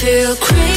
feel crazy.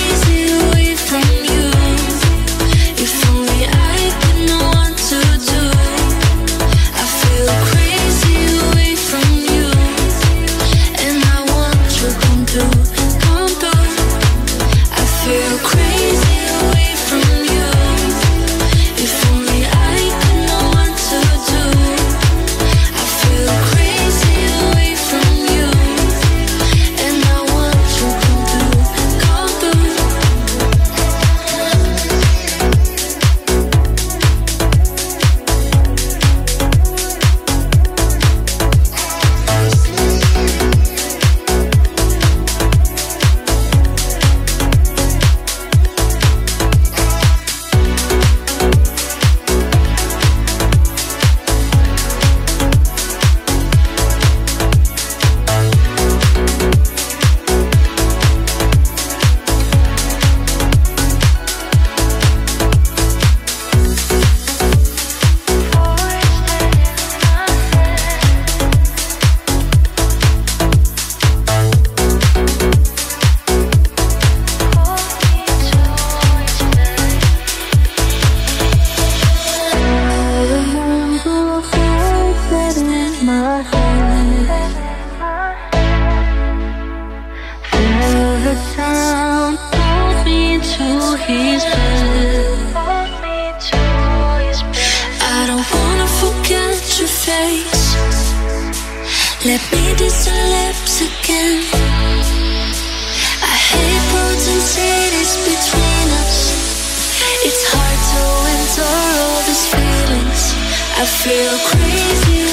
It's hard to enter all these feelings. I feel crazy.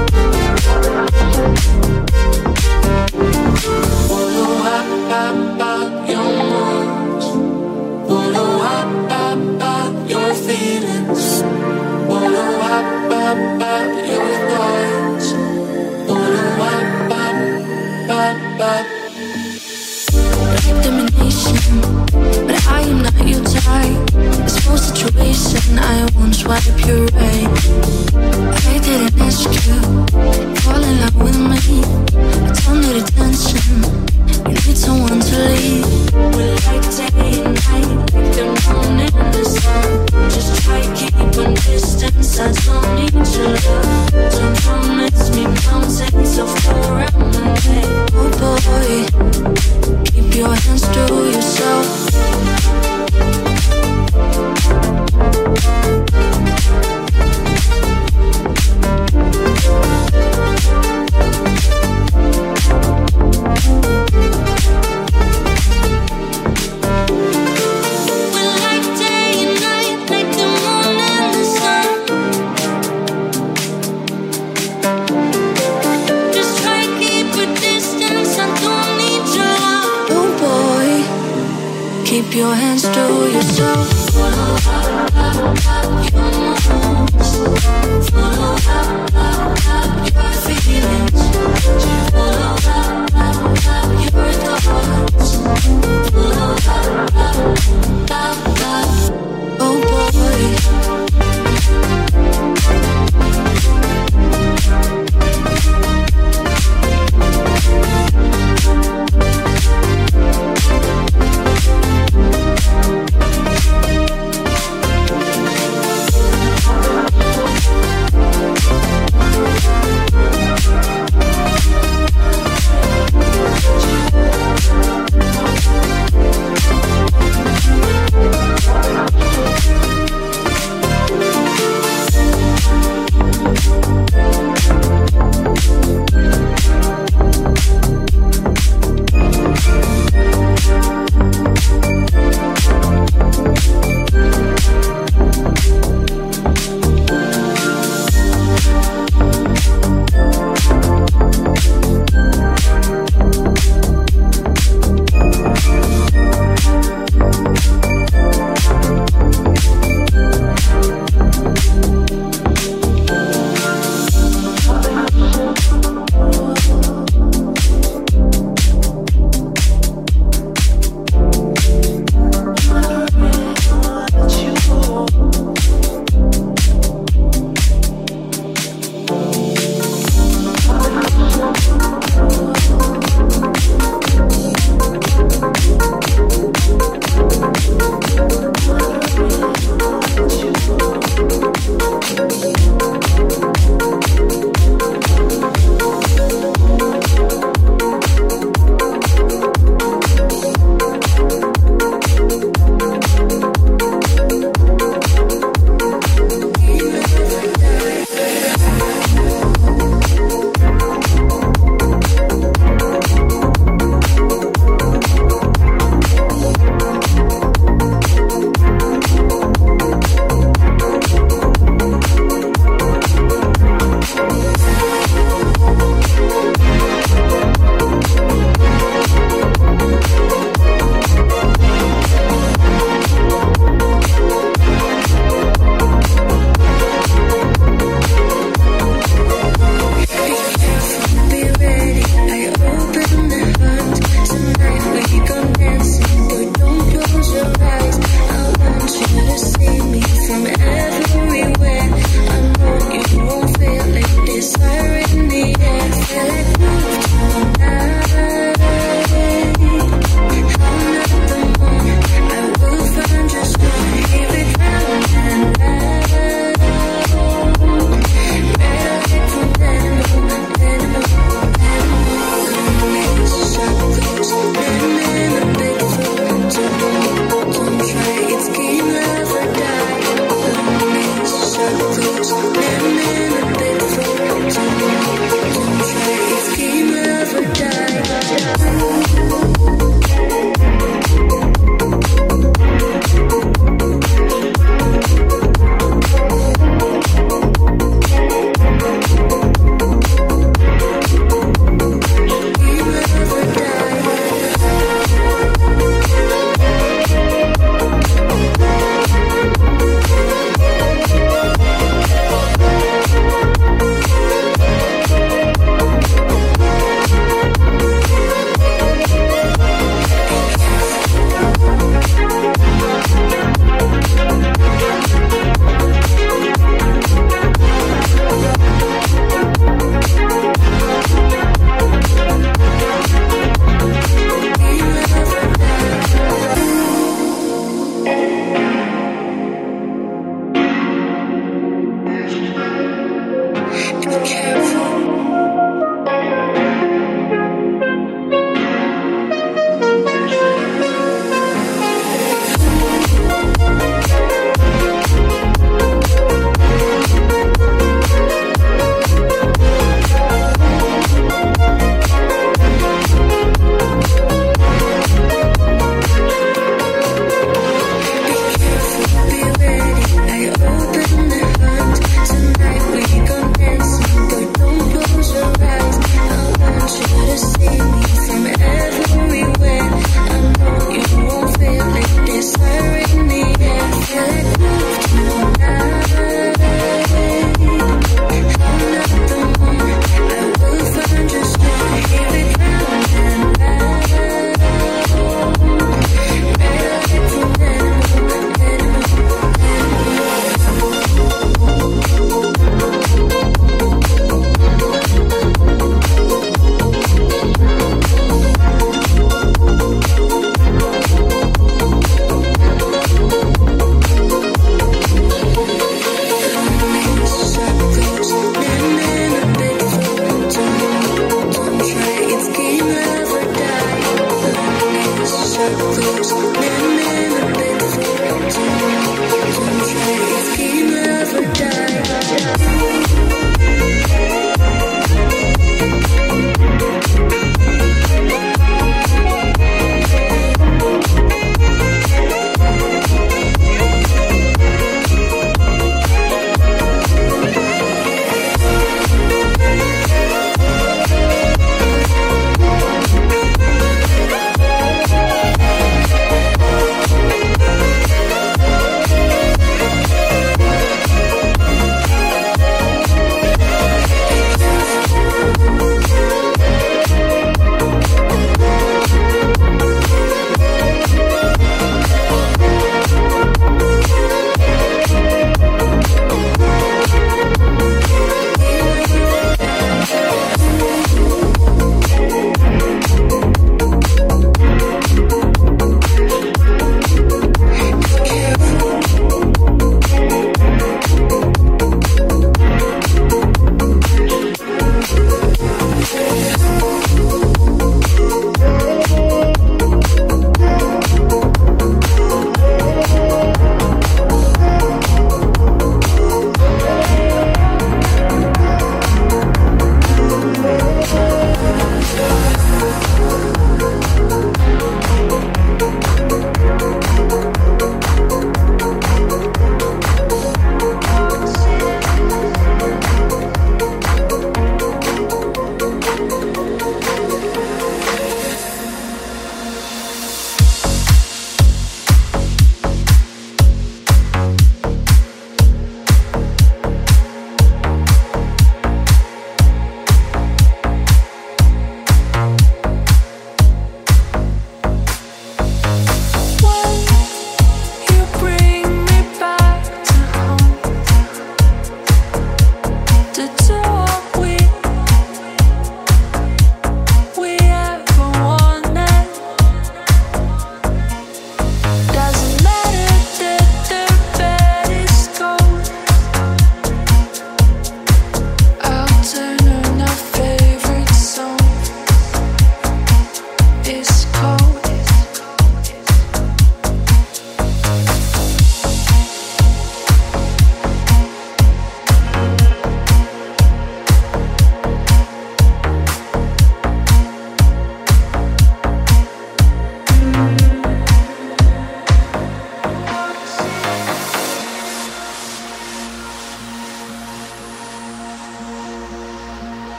listen, I won't swipe your right. I didn't ask you Fall in love with me. I don't need attention. You need someone to lead. We're like day and night, like the moon and the sun. Just try keeping distance. I don't need your love. Don't promise me mountains of forever. Oh boy, keep your hands to yourself.